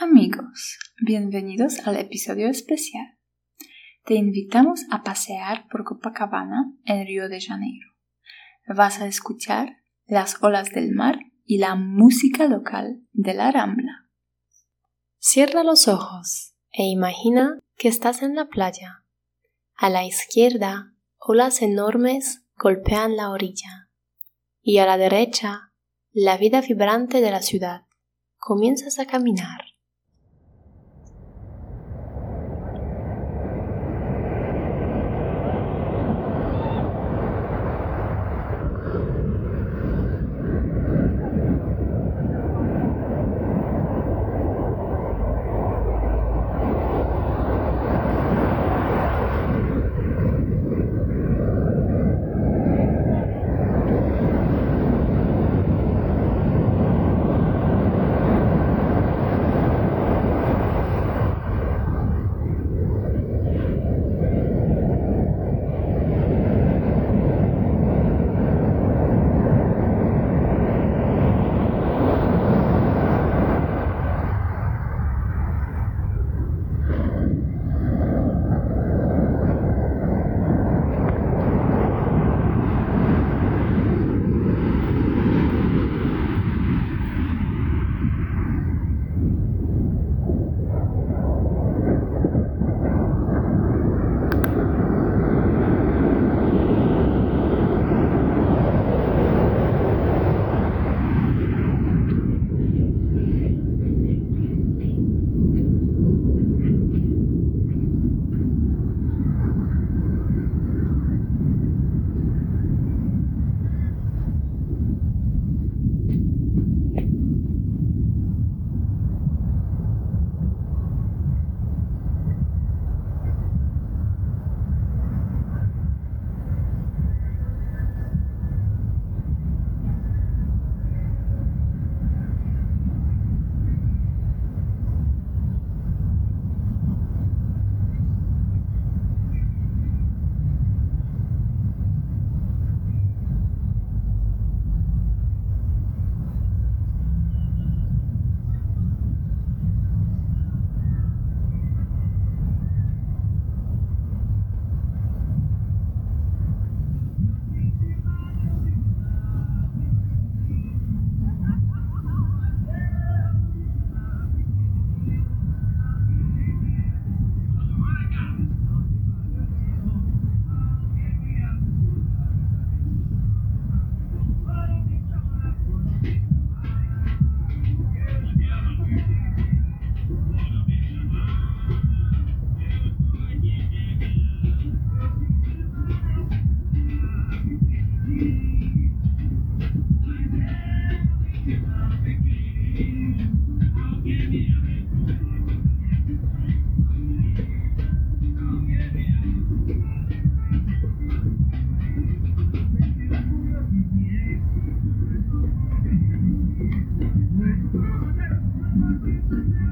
Amigos, bienvenidos al episodio especial. Te invitamos a pasear por Copacabana en Río de Janeiro. Vas a escuchar las olas del mar y la música local de la Rambla. Cierra los ojos e imagina que estás en la playa. A la izquierda, olas enormes golpean la orilla. Y a la derecha, la vida vibrante de la ciudad. Comienzas a caminar. Mm-hmm.